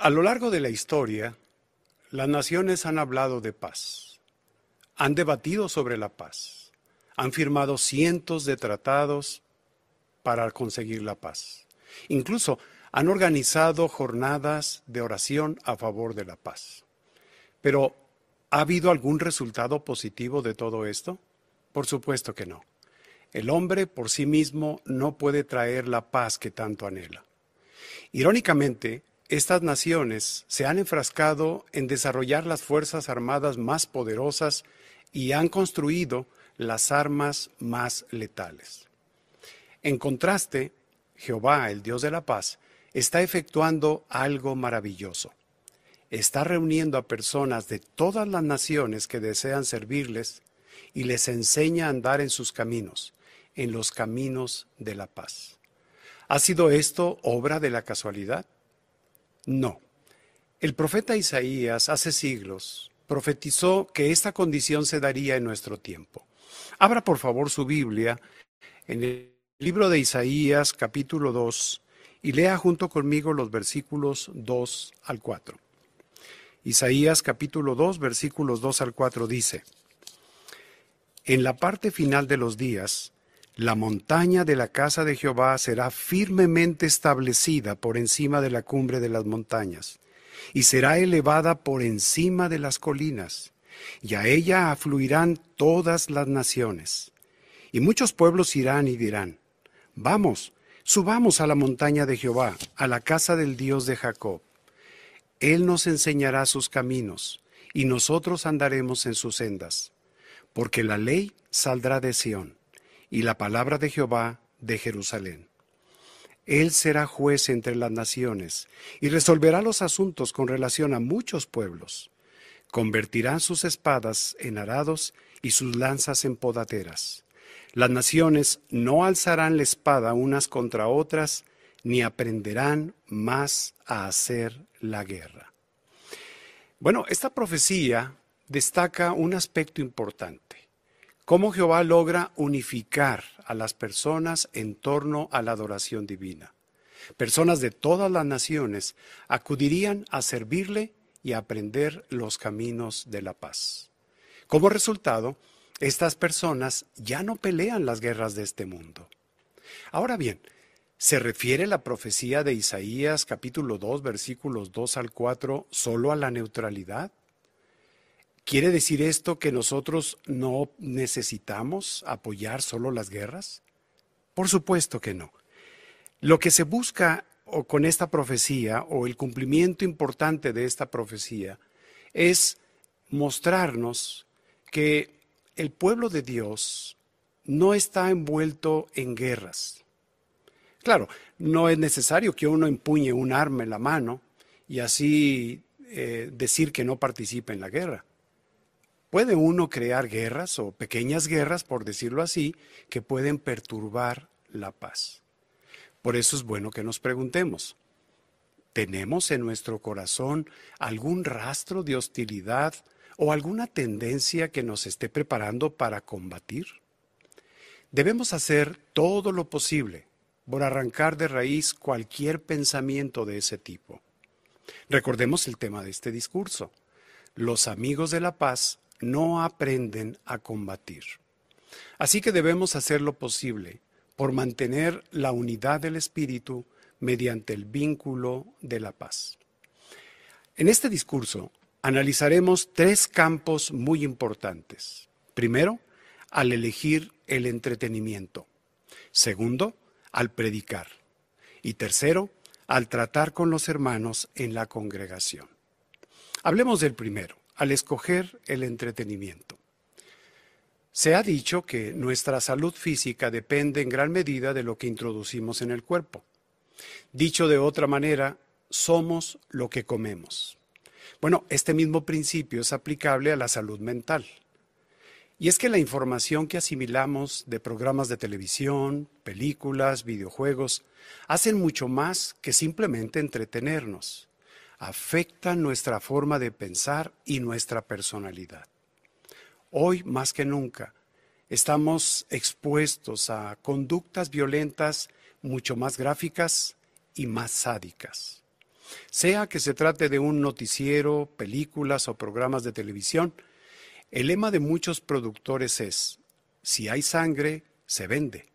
A lo largo de la historia, las naciones han hablado de paz, han debatido sobre la paz, han firmado cientos de tratados para conseguir la paz. Incluso han organizado jornadas de oración a favor de la paz. Pero, ¿ha habido algún resultado positivo de todo esto? Por supuesto que no. El hombre por sí mismo no puede traer la paz que tanto anhela. Irónicamente, estas naciones se han enfrascado en desarrollar las fuerzas armadas más poderosas y han construido las armas más letales. En contraste, Jehová, el Dios de la paz, está efectuando algo maravilloso. Está reuniendo a personas de todas las naciones que desean servirles y les enseña a andar en sus caminos, en los caminos de la paz. ¿Ha sido esto obra de la casualidad? No. El profeta Isaías hace siglos profetizó que esta condición se daría en nuestro tiempo. Abra por favor su Biblia en el libro de Isaías capítulo 2 y lea junto conmigo los versículos 2 al 4. Isaías capítulo 2 versículos 2 al 4 dice, En la parte final de los días, la montaña de la casa de Jehová será firmemente establecida por encima de la cumbre de las montañas, y será elevada por encima de las colinas, y a ella afluirán todas las naciones. Y muchos pueblos irán y dirán, Vamos, subamos a la montaña de Jehová, a la casa del Dios de Jacob. Él nos enseñará sus caminos, y nosotros andaremos en sus sendas, porque la ley saldrá de Sión y la palabra de Jehová de Jerusalén. Él será juez entre las naciones y resolverá los asuntos con relación a muchos pueblos. Convertirán sus espadas en arados y sus lanzas en podateras. Las naciones no alzarán la espada unas contra otras, ni aprenderán más a hacer la guerra. Bueno, esta profecía destaca un aspecto importante cómo Jehová logra unificar a las personas en torno a la adoración divina. Personas de todas las naciones acudirían a servirle y a aprender los caminos de la paz. Como resultado, estas personas ya no pelean las guerras de este mundo. Ahora bien, ¿se refiere la profecía de Isaías capítulo 2 versículos 2 al 4 solo a la neutralidad? ¿Quiere decir esto que nosotros no necesitamos apoyar solo las guerras? Por supuesto que no. Lo que se busca con esta profecía o el cumplimiento importante de esta profecía es mostrarnos que el pueblo de Dios no está envuelto en guerras. Claro, no es necesario que uno empuñe un arma en la mano y así eh, decir que no participa en la guerra. Puede uno crear guerras o pequeñas guerras, por decirlo así, que pueden perturbar la paz. Por eso es bueno que nos preguntemos, ¿tenemos en nuestro corazón algún rastro de hostilidad o alguna tendencia que nos esté preparando para combatir? Debemos hacer todo lo posible por arrancar de raíz cualquier pensamiento de ese tipo. Recordemos el tema de este discurso. Los amigos de la paz no aprenden a combatir. Así que debemos hacer lo posible por mantener la unidad del espíritu mediante el vínculo de la paz. En este discurso analizaremos tres campos muy importantes. Primero, al elegir el entretenimiento. Segundo, al predicar. Y tercero, al tratar con los hermanos en la congregación. Hablemos del primero al escoger el entretenimiento. Se ha dicho que nuestra salud física depende en gran medida de lo que introducimos en el cuerpo. Dicho de otra manera, somos lo que comemos. Bueno, este mismo principio es aplicable a la salud mental. Y es que la información que asimilamos de programas de televisión, películas, videojuegos, hacen mucho más que simplemente entretenernos afecta nuestra forma de pensar y nuestra personalidad. Hoy más que nunca estamos expuestos a conductas violentas mucho más gráficas y más sádicas. Sea que se trate de un noticiero, películas o programas de televisión, el lema de muchos productores es, si hay sangre, se vende.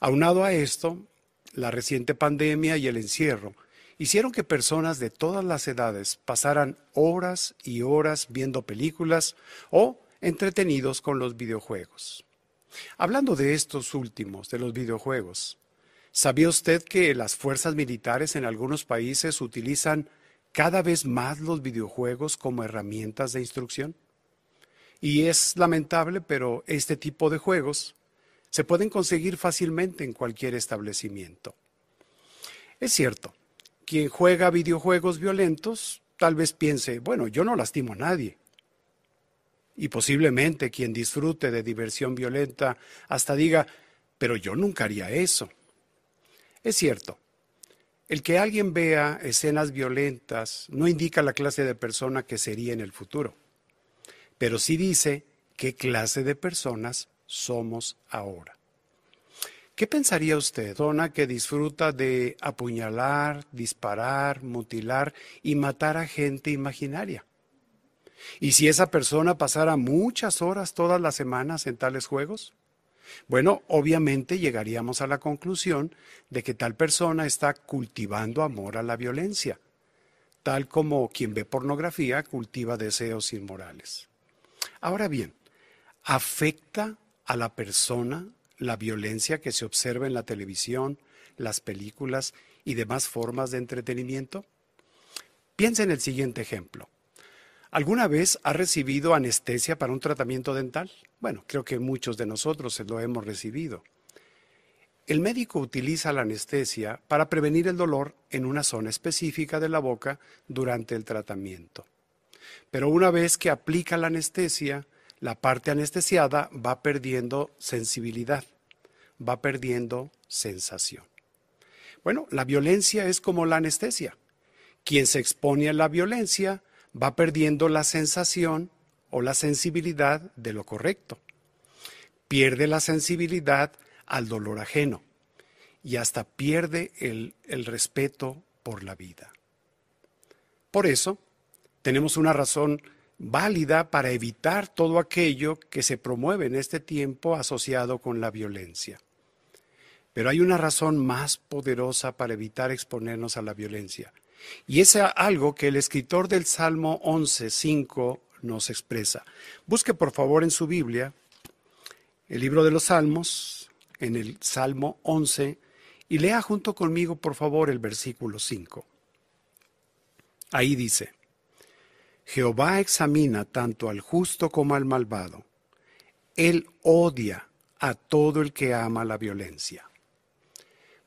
Aunado a esto, la reciente pandemia y el encierro hicieron que personas de todas las edades pasaran horas y horas viendo películas o entretenidos con los videojuegos. Hablando de estos últimos, de los videojuegos, ¿sabía usted que las fuerzas militares en algunos países utilizan cada vez más los videojuegos como herramientas de instrucción? Y es lamentable, pero este tipo de juegos se pueden conseguir fácilmente en cualquier establecimiento. Es cierto, quien juega videojuegos violentos tal vez piense, bueno, yo no lastimo a nadie. Y posiblemente quien disfrute de diversión violenta hasta diga, pero yo nunca haría eso. Es cierto, el que alguien vea escenas violentas no indica la clase de persona que sería en el futuro, pero sí dice qué clase de personas somos ahora. ¿Qué pensaría usted, persona que disfruta de apuñalar, disparar, mutilar y matar a gente imaginaria? ¿Y si esa persona pasara muchas horas todas las semanas en tales juegos? Bueno, obviamente llegaríamos a la conclusión de que tal persona está cultivando amor a la violencia, tal como quien ve pornografía cultiva deseos inmorales. Ahora bien, ¿afecta a la persona la violencia que se observa en la televisión, las películas y demás formas de entretenimiento? Piensa en el siguiente ejemplo. ¿Alguna vez ha recibido anestesia para un tratamiento dental? Bueno, creo que muchos de nosotros lo hemos recibido. El médico utiliza la anestesia para prevenir el dolor en una zona específica de la boca durante el tratamiento. Pero una vez que aplica la anestesia, la parte anestesiada va perdiendo sensibilidad, va perdiendo sensación. Bueno, la violencia es como la anestesia. Quien se expone a la violencia va perdiendo la sensación o la sensibilidad de lo correcto. Pierde la sensibilidad al dolor ajeno y hasta pierde el, respeto por la vida. Por eso, tenemos una razón válida para evitar todo aquello que se promueve en este tiempo asociado con la violencia. Pero hay una razón más poderosa para evitar exponernos a la violencia. Y es algo que el escritor del Salmo 11.5 nos expresa. Busque por favor en su Biblia el libro de los Salmos, en el Salmo 11, y lea junto conmigo por favor el versículo 5. Ahí dice, Jehová examina tanto al justo como al malvado. Él odia a todo el que ama la violencia.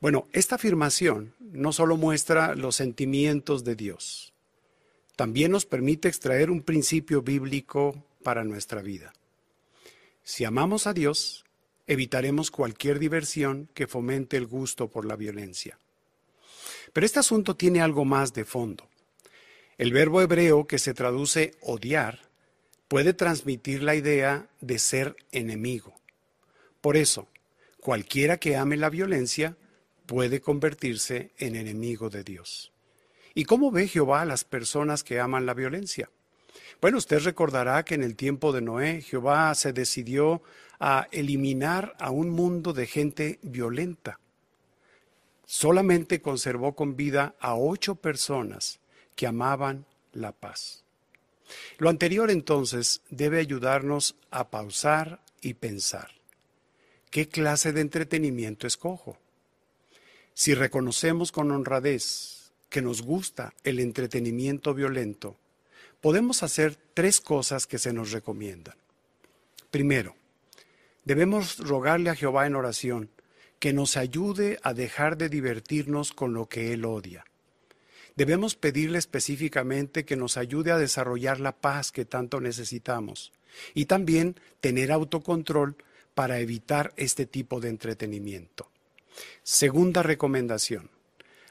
Bueno, esta afirmación no solo muestra los sentimientos de Dios, también nos permite extraer un principio bíblico para nuestra vida. Si amamos a Dios, evitaremos cualquier diversión que fomente el gusto por la violencia. Pero este asunto tiene algo más de fondo. El verbo hebreo que se traduce odiar puede transmitir la idea de ser enemigo. Por eso, cualquiera que ame la violencia puede convertirse en enemigo de Dios. ¿Y cómo ve Jehová a las personas que aman la violencia? Bueno, usted recordará que en el tiempo de Noé, Jehová se decidió a eliminar a un mundo de gente violenta. Solamente conservó con vida a ocho personas que amaban la paz. Lo anterior entonces debe ayudarnos a pausar y pensar. ¿Qué clase de entretenimiento escojo? Si reconocemos con honradez que nos gusta el entretenimiento violento, podemos hacer tres cosas que se nos recomiendan. Primero, debemos rogarle a Jehová en oración que nos ayude a dejar de divertirnos con lo que Él odia Debemos pedirle específicamente que nos ayude a desarrollar la paz que tanto necesitamos y también tener autocontrol para evitar este tipo de entretenimiento. Segunda recomendación,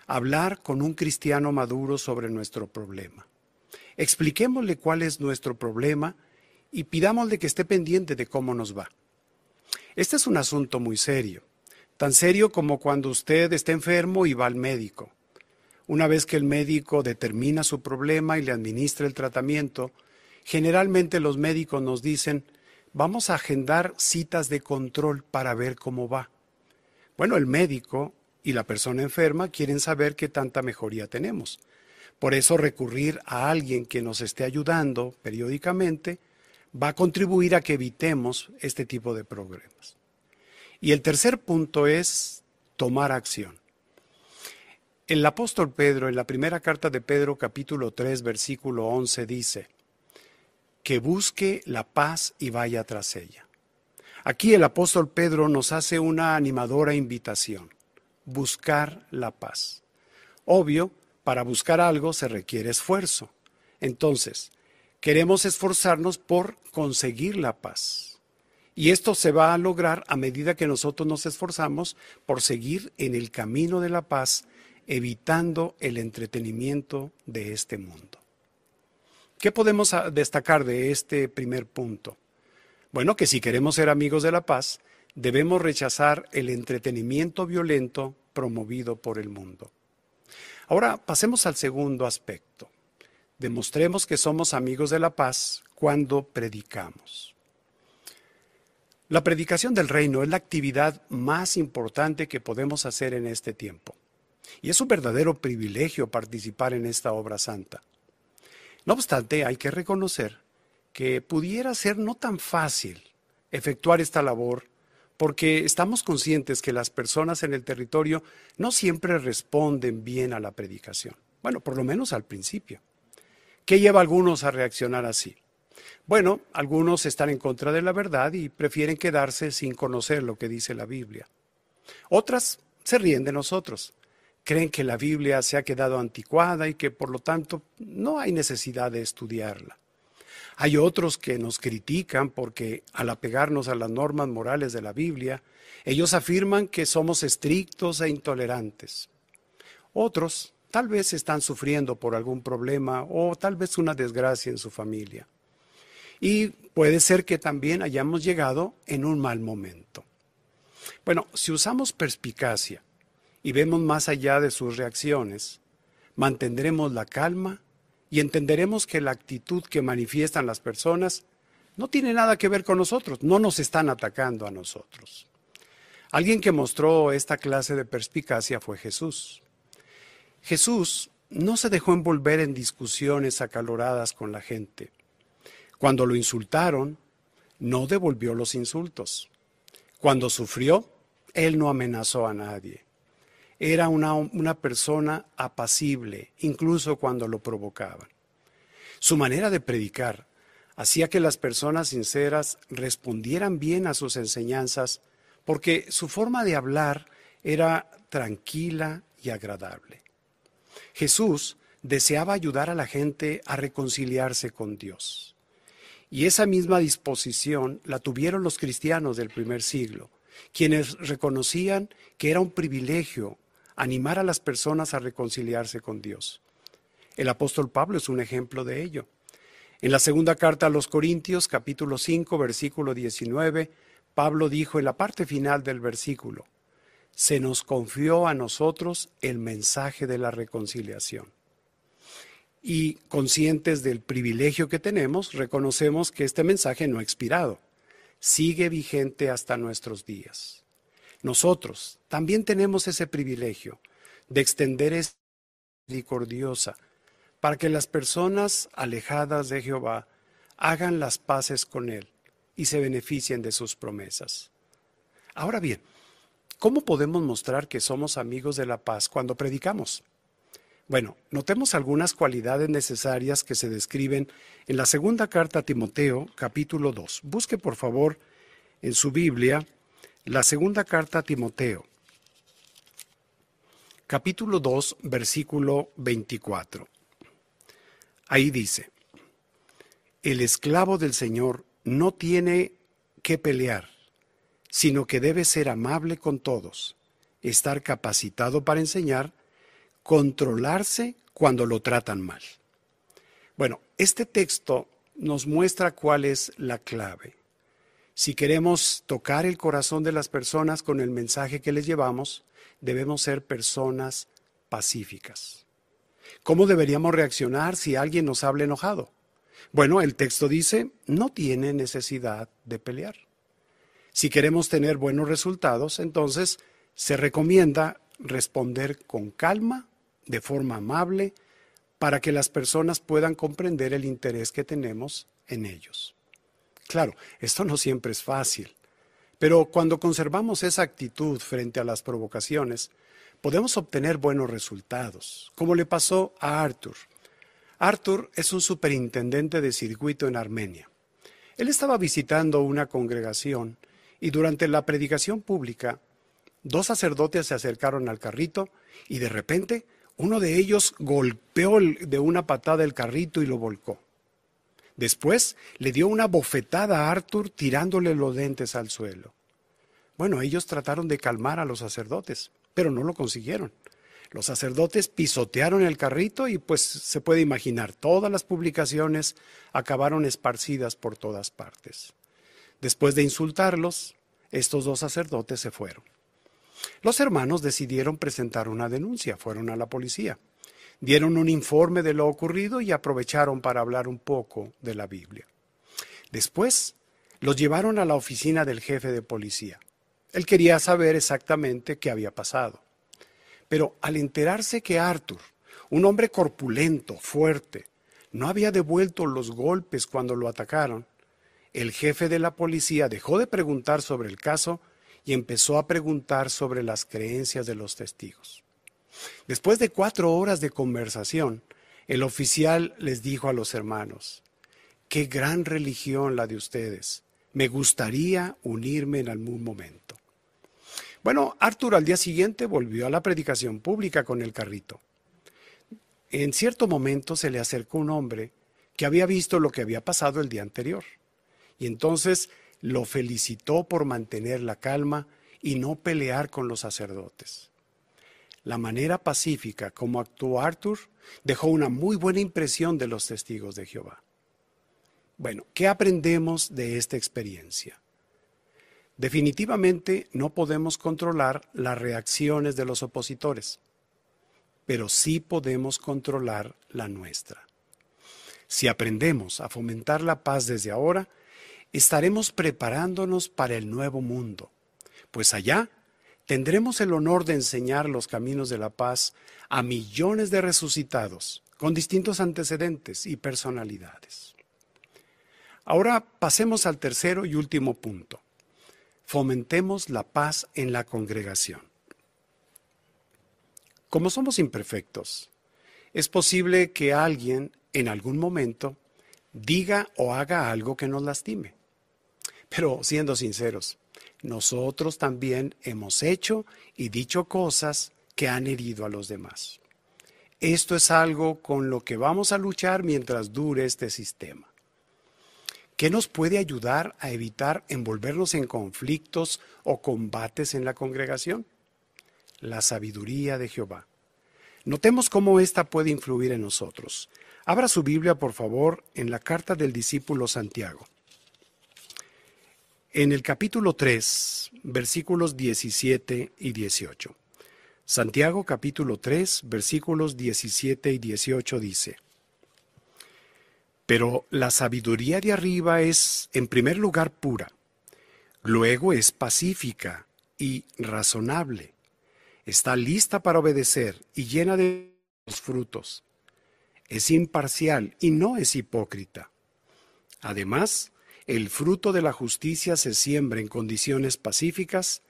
hablar con un cristiano maduro sobre nuestro problema. Expliquémosle cuál es nuestro problema y pidámosle que esté pendiente de cómo nos va. Este es un asunto muy serio, tan serio como cuando usted está enfermo y va al médico Una vez que el médico determina su problema y le administra el tratamiento, generalmente los médicos nos dicen, vamos a agendar citas de control para ver cómo va. Bueno, el médico y la persona enferma quieren saber qué tanta mejoría tenemos. Por eso recurrir a alguien que nos esté ayudando periódicamente va a contribuir a que evitemos este tipo de problemas. Y el tercer punto es tomar acción. El apóstol Pedro, en la primera carta de Pedro capítulo 3, versículo 11, dice, que busque la paz y vaya tras ella. Aquí el apóstol Pedro nos hace una animadora invitación, buscar la paz. Obvio, para buscar algo se requiere esfuerzo. Entonces, queremos esforzarnos por conseguir la paz. Y esto se va a lograr a medida que nosotros nos esforzamos por seguir en el camino de la paz evitando el entretenimiento de este mundo. ¿Qué podemos ah, destacar de este primer punto? Bueno, que si queremos ser amigos de la paz, debemos rechazar el entretenimiento violento promovido por el mundo. Ahora pasemos al segundo aspecto. Demostremos que somos amigos de la paz cuando predicamos. La predicación del reino es la actividad más importante que podemos hacer en este tiempo. Y es un verdadero privilegio participar en esta obra santa. No obstante, hay que reconocer que pudiera ser no tan fácil efectuar esta labor porque estamos conscientes que las personas en el territorio no siempre responden bien a la predicación. Bueno, por lo menos al principio. ¿Qué lleva a algunos a reaccionar así? Bueno, algunos están en contra de la verdad y prefieren quedarse sin conocer lo que dice la Biblia. Otras se ríen de nosotros creen que la Biblia se ha quedado anticuada y que por lo tanto no hay necesidad de estudiarla. Hay otros que nos critican porque al apegarnos a las normas morales de la Biblia, ellos afirman que somos estrictos e intolerantes. Otros tal vez están sufriendo por algún problema o tal vez una desgracia en su familia. Y puede ser que también hayamos llegado en un mal momento. Bueno, si usamos perspicacia y vemos más allá de sus reacciones, mantendremos la calma y entenderemos que la actitud que manifiestan las personas no tiene nada que ver con nosotros, no nos están atacando a nosotros. Alguien que mostró esta clase de perspicacia fue Jesús. Jesús no se dejó envolver en discusiones acaloradas con la gente. Cuando lo insultaron, no devolvió los insultos. Cuando sufrió, él no amenazó a nadie era una, persona apacible, incluso cuando lo provocaban. Su manera de predicar hacía que las personas sinceras respondieran bien a sus enseñanzas porque su forma de hablar era tranquila y agradable. Jesús deseaba ayudar a la gente a reconciliarse con Dios. Y esa misma disposición la tuvieron los cristianos del primer siglo, quienes reconocían que era un privilegio animar a las personas a reconciliarse con Dios. El apóstol Pablo es un ejemplo de ello. En la segunda carta a los Corintios, capítulo 5, versículo 19, Pablo dijo en la parte final del versículo, se nos confió a nosotros el mensaje de la reconciliación. Y conscientes del privilegio que tenemos, reconocemos que este mensaje no ha expirado, sigue vigente hasta nuestros días. Nosotros también tenemos ese privilegio de extender esta misericordiosa para que las personas alejadas de Jehová hagan las paces con Él y se beneficien de sus promesas. Ahora bien, ¿cómo podemos mostrar que somos amigos de la paz cuando predicamos? Bueno, notemos algunas cualidades necesarias que se describen en la segunda carta a Timoteo, capítulo 2. Busque por favor en su Biblia la segunda carta a Timoteo, capítulo 2, versículo 24. Ahí dice, el esclavo del Señor no tiene que pelear, sino que debe ser amable con todos, estar capacitado para enseñar, controlarse cuando lo tratan mal. Bueno, este texto nos muestra cuál es la clave. Si queremos tocar el corazón de las personas con el mensaje que les llevamos, debemos ser personas pacíficas. ¿Cómo deberíamos reaccionar si alguien nos habla enojado? Bueno, el texto dice, no tiene necesidad de pelear. Si queremos tener buenos resultados, entonces se recomienda responder con calma, de forma amable, para que las personas puedan comprender el interés que tenemos en ellos. Claro, esto no siempre es fácil, pero cuando conservamos esa actitud frente a las provocaciones, podemos obtener buenos resultados, como le pasó a Arthur. Arthur es un superintendente de circuito en Armenia. Él estaba visitando una congregación y durante la predicación pública, dos sacerdotes se acercaron al carrito y de repente uno de ellos golpeó de una patada el carrito y lo volcó. Después le dio una bofetada a Arthur tirándole los dentes al suelo. Bueno, ellos trataron de calmar a los sacerdotes, pero no lo consiguieron. Los sacerdotes pisotearon el carrito y pues se puede imaginar, todas las publicaciones acabaron esparcidas por todas partes. Después de insultarlos, estos dos sacerdotes se fueron. Los hermanos decidieron presentar una denuncia, fueron a la policía dieron un informe de lo ocurrido y aprovecharon para hablar un poco de la Biblia. Después los llevaron a la oficina del jefe de policía. Él quería saber exactamente qué había pasado. Pero al enterarse que Arthur, un hombre corpulento, fuerte, no había devuelto los golpes cuando lo atacaron, el jefe de la policía dejó de preguntar sobre el caso y empezó a preguntar sobre las creencias de los testigos. Después de cuatro horas de conversación, el oficial les dijo a los hermanos, qué gran religión la de ustedes. Me gustaría unirme en algún momento. Bueno, Arthur al día siguiente volvió a la predicación pública con el carrito. En cierto momento se le acercó un hombre que había visto lo que había pasado el día anterior. Y entonces lo felicitó por mantener la calma y no pelear con los sacerdotes. La manera pacífica como actuó Arthur dejó una muy buena impresión de los testigos de Jehová. Bueno, ¿qué aprendemos de esta experiencia? Definitivamente no podemos controlar las reacciones de los opositores, pero sí podemos controlar la nuestra. Si aprendemos a fomentar la paz desde ahora, estaremos preparándonos para el nuevo mundo, pues allá tendremos el honor de enseñar los caminos de la paz a millones de resucitados con distintos antecedentes y personalidades. Ahora pasemos al tercero y último punto. Fomentemos la paz en la congregación. Como somos imperfectos, es posible que alguien en algún momento diga o haga algo que nos lastime. Pero siendo sinceros, nosotros también hemos hecho y dicho cosas que han herido a los demás. Esto es algo con lo que vamos a luchar mientras dure este sistema. ¿Qué nos puede ayudar a evitar envolvernos en conflictos o combates en la congregación? La sabiduría de Jehová. Notemos cómo ésta puede influir en nosotros. Abra su Biblia, por favor, en la carta del discípulo Santiago. En el capítulo 3, versículos 17 y 18. Santiago capítulo 3, versículos 17 y 18 dice, Pero la sabiduría de arriba es, en primer lugar, pura, luego es pacífica y razonable, está lista para obedecer y llena de frutos, es imparcial y no es hipócrita. Además, el fruto de la justicia se siembra en condiciones pacíficas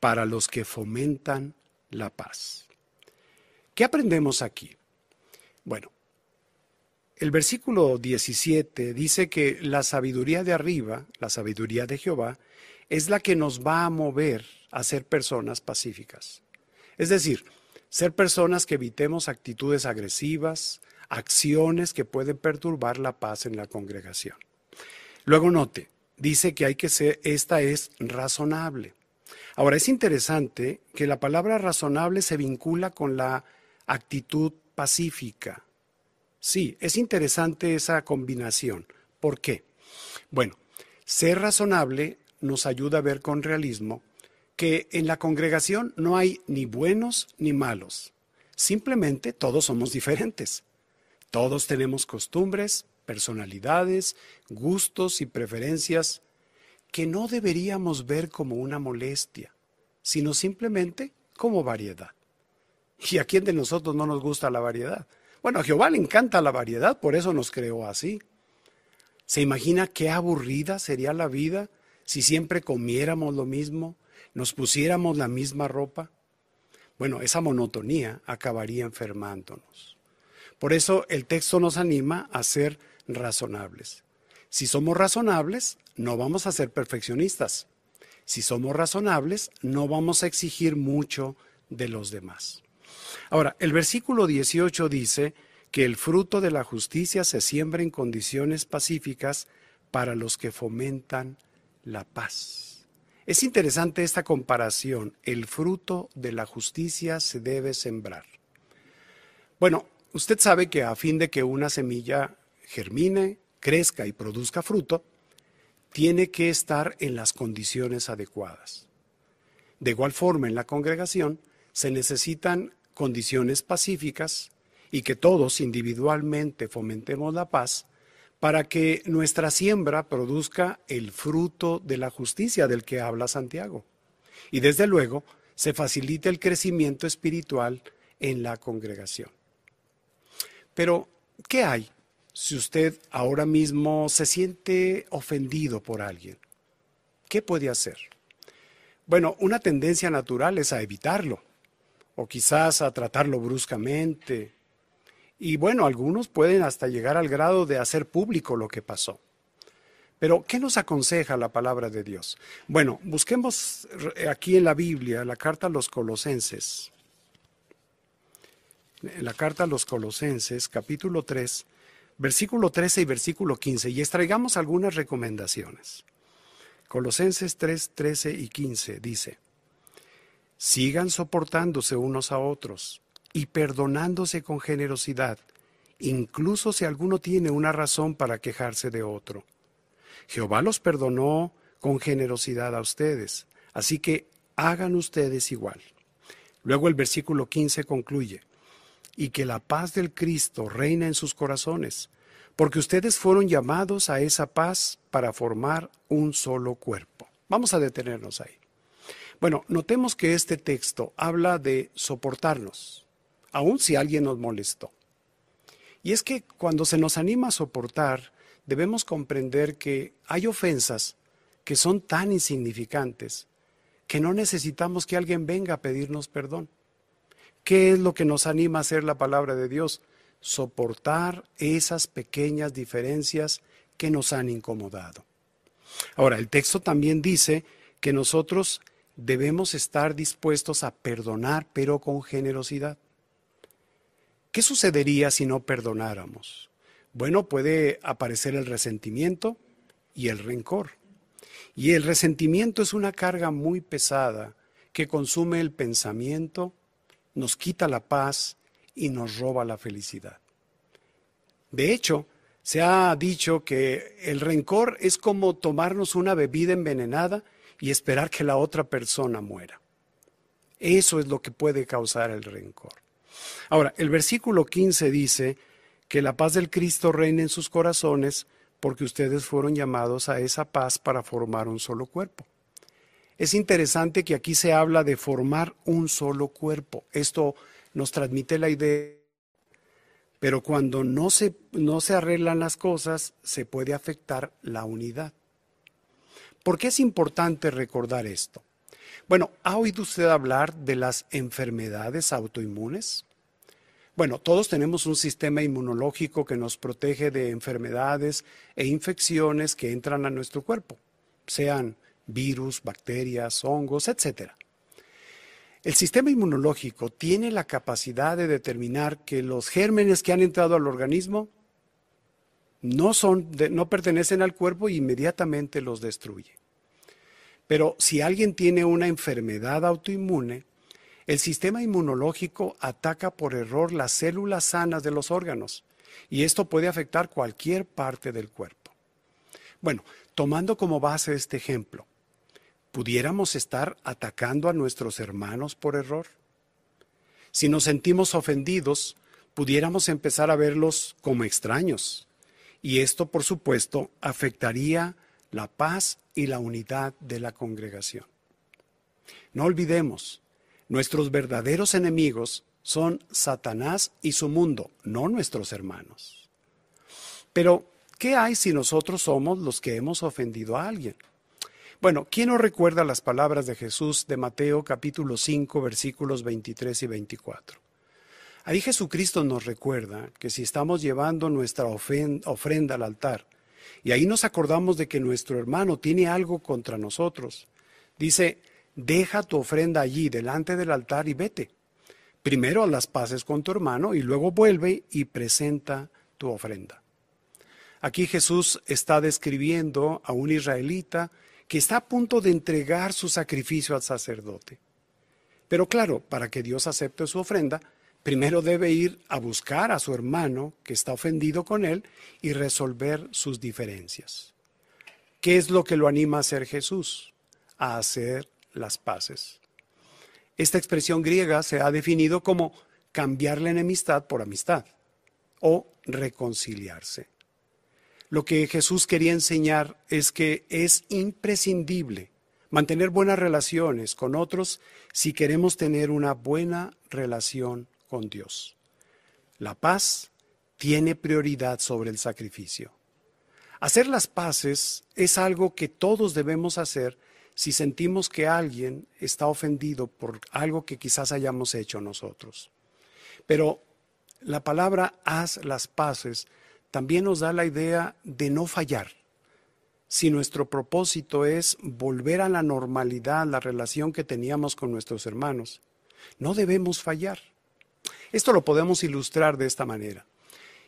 para los que fomentan la paz. ¿Qué aprendemos aquí? Bueno, el versículo 17 dice que la sabiduría de arriba, la sabiduría de Jehová, es la que nos va a mover a ser personas pacíficas. Es decir, ser personas que evitemos actitudes agresivas, acciones que pueden perturbar la paz en la congregación. Luego note, dice que hay que ser, esta es razonable. Ahora es interesante que la palabra razonable se vincula con la actitud pacífica. Sí, es interesante esa combinación. ¿Por qué? Bueno, ser razonable nos ayuda a ver con realismo que en la congregación no hay ni buenos ni malos, Simplemente todos somos diferentes. Todos tenemos costumbres, personalidades, gustos y preferencias que no deberíamos ver como una molestia, sino simplemente como variedad. ¿Y a quién de nosotros no nos gusta la variedad? Bueno, a Jehová le encanta la variedad, por eso nos creó así. ¿Se imagina qué aburrida sería la vida si siempre comiéramos lo mismo, nos pusiéramos la misma ropa? Bueno, esa monotonía acabaría enfermándonos. Por eso el texto nos anima a ser razonables. Si somos razonables, no vamos a ser perfeccionistas. Si somos razonables, no vamos a exigir mucho de los demás. Ahora, el versículo 18 dice que el fruto de la justicia se siembra en condiciones pacíficas para los que fomentan la paz. Es interesante esta comparación. El fruto de la justicia se debe sembrar. Bueno, usted sabe que a fin de que una semilla germine, crezca y produzca fruto, tiene que estar en las condiciones adecuadas. De igual forma, en la congregación se necesitan condiciones pacíficas y que todos individualmente fomentemos la paz para que nuestra siembra produzca el fruto de la justicia del que habla Santiago. Y desde luego se facilite el crecimiento espiritual en la congregación. Pero, ¿qué hay si usted ahora mismo se siente ofendido por alguien? ¿Qué puede hacer? Bueno, una tendencia natural es a evitarlo o quizás a tratarlo bruscamente. Y bueno, algunos pueden hasta llegar al grado de hacer público lo que pasó. Pero, ¿qué nos aconseja la palabra de Dios? Bueno, busquemos aquí en la Biblia la carta a los colosenses. La carta a los colosenses, capítulo 3, versículo 13 y versículo 15, y extraigamos algunas recomendaciones. Colosenses 3, 13 y 15 dice, Sigan soportándose unos a otros y perdonándose con generosidad, incluso si alguno tiene una razón para quejarse de otro. Jehová los perdonó con generosidad a ustedes, así que hagan ustedes igual. Luego el versículo 15 concluye, y que la paz del Cristo reina en sus corazones, porque ustedes fueron llamados a esa paz para formar un solo cuerpo. Vamos a detenernos ahí. Bueno, notemos que este texto habla de soportarnos, aun si alguien nos molestó. Y es que cuando se nos anima a soportar, debemos comprender que hay ofensas que son tan insignificantes que no necesitamos que alguien venga a pedirnos perdón. ¿Qué es lo que nos anima a hacer la palabra de Dios? Soportar esas pequeñas diferencias que nos han incomodado. Ahora, el texto también dice que nosotros debemos estar dispuestos a perdonar, pero con generosidad. ¿Qué sucedería si no perdonáramos? Bueno, puede aparecer el resentimiento y el rencor. Y el resentimiento es una carga muy pesada que consume el pensamiento, nos quita la paz y nos roba la felicidad. De hecho, se ha dicho que el rencor es como tomarnos una bebida envenenada y esperar que la otra persona muera. Eso es lo que puede causar el rencor. Ahora, el versículo 15 dice que la paz del Cristo reina en sus corazones porque ustedes fueron llamados a esa paz para formar un solo cuerpo. Es interesante que aquí se habla de formar un solo cuerpo. Esto nos transmite la idea, pero cuando no se, no se arreglan las cosas, se puede afectar la unidad. ¿Por qué es importante recordar esto? Bueno, ¿ha oído usted hablar de las enfermedades autoinmunes? Bueno, todos tenemos un sistema inmunológico que nos protege de enfermedades e infecciones que entran a nuestro cuerpo, sean virus, bacterias, hongos, etc. El sistema inmunológico tiene la capacidad de determinar que los gérmenes que han entrado al organismo no, son, no pertenecen al cuerpo e inmediatamente los destruye. Pero si alguien tiene una enfermedad autoinmune, el sistema inmunológico ataca por error las células sanas de los órganos y esto puede afectar cualquier parte del cuerpo. Bueno, tomando como base este ejemplo, ¿pudiéramos estar atacando a nuestros hermanos por error? Si nos sentimos ofendidos, pudiéramos empezar a verlos como extraños. Y esto, por supuesto, afectaría la paz y la unidad de la congregación. No olvidemos, nuestros verdaderos enemigos son Satanás y su mundo, no nuestros hermanos. Pero, ¿qué hay si nosotros somos los que hemos ofendido a alguien? Bueno, ¿quién no recuerda las palabras de Jesús de Mateo capítulo 5 versículos 23 y 24? Ahí Jesucristo nos recuerda que si estamos llevando nuestra ofrenda al altar y ahí nos acordamos de que nuestro hermano tiene algo contra nosotros, dice, deja tu ofrenda allí delante del altar y vete. Primero a las paces con tu hermano y luego vuelve y presenta tu ofrenda. Aquí Jesús está describiendo a un israelita que está a punto de entregar su sacrificio al sacerdote. Pero claro, para que Dios acepte su ofrenda, primero debe ir a buscar a su hermano que está ofendido con él y resolver sus diferencias. ¿Qué es lo que lo anima a hacer Jesús? A hacer las paces. Esta expresión griega se ha definido como cambiar la enemistad por amistad o reconciliarse. Lo que Jesús quería enseñar es que es imprescindible mantener buenas relaciones con otros si queremos tener una buena relación con Dios. La paz tiene prioridad sobre el sacrificio. Hacer las paces es algo que todos debemos hacer si sentimos que alguien está ofendido por algo que quizás hayamos hecho nosotros. Pero la palabra haz las paces también nos da la idea de no fallar. Si nuestro propósito es volver a la normalidad, la relación que teníamos con nuestros hermanos, no debemos fallar. Esto lo podemos ilustrar de esta manera.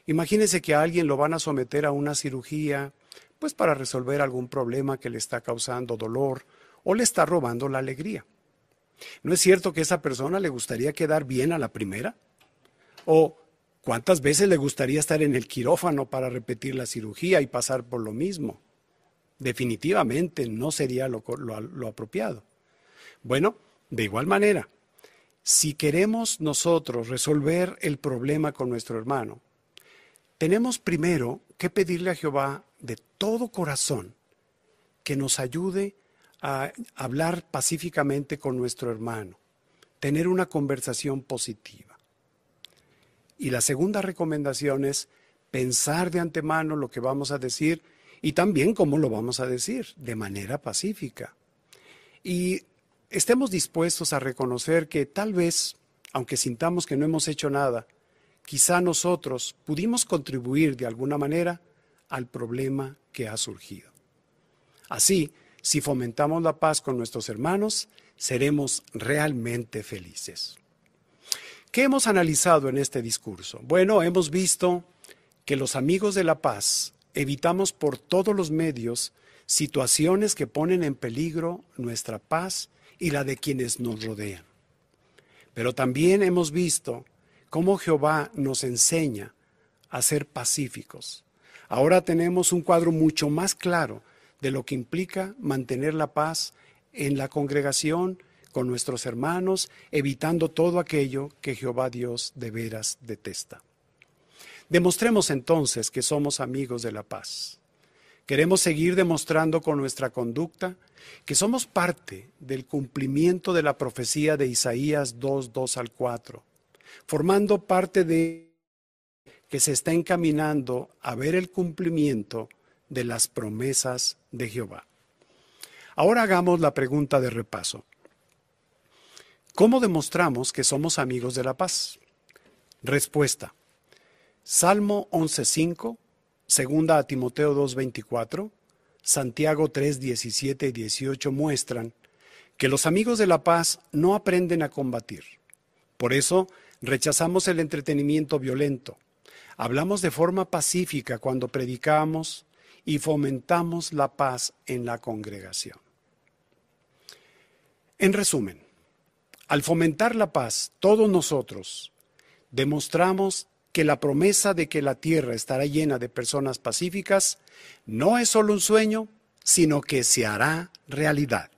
Imagínese que a alguien lo van a someter a una cirugía, pues para resolver algún problema que le está causando dolor o le está robando la alegría. ¿No es cierto que esa persona le gustaría quedar bien a la primera? ¿O cuántas veces le gustaría estar en el quirófano para repetir la cirugía y pasar por lo mismo? Definitivamente no sería lo, lo apropiado. Bueno, de igual manera, si queremos nosotros resolver el problema con nuestro hermano, tenemos primero que pedirle a Jehová de todo corazón que nos ayude a hablar pacíficamente con nuestro hermano, tener una conversación positiva. Y la segunda recomendación es pensar de antemano lo que vamos a decir y también cómo lo vamos a decir, de manera pacífica. Y estemos dispuestos a reconocer que tal vez, aunque sintamos que no hemos hecho nada, quizá nosotros pudimos contribuir de alguna manera al problema que ha surgido. Así, si fomentamos la paz con nuestros hermanos, seremos realmente felices. ¿Qué hemos analizado en este discurso? Bueno, hemos visto que los amigos de la paz evitamos por todos los medios situaciones que ponen en peligro nuestra paz y la de quienes nos rodean. Pero también hemos visto cómo Jehová nos enseña a ser pacíficos. Ahora tenemos un cuadro mucho más claro de lo que implica mantener la paz en la congregación con nuestros hermanos, evitando todo aquello que Jehová Dios de veras detesta. Demostremos entonces que somos amigos de la paz. Queremos seguir demostrando con nuestra conducta que somos parte del cumplimiento de la profecía de Isaías 2, 2 al 4, formando parte de que se está encaminando a ver el cumplimiento de las promesas de Jehová. Ahora hagamos la pregunta de repaso. ¿Cómo demostramos que somos amigos de la paz? Respuesta. Salmo 11.5, segunda a Timoteo 2.24, Santiago 3.17 y 18 muestran que los amigos de la paz no aprenden a combatir. Por eso rechazamos el entretenimiento violento. Hablamos de forma pacífica cuando predicamos, y fomentamos la paz en la congregación. En resumen, al fomentar la paz, todos nosotros demostramos que la promesa de que la tierra estará llena de personas pacíficas no es solo un sueño, sino que se hará realidad.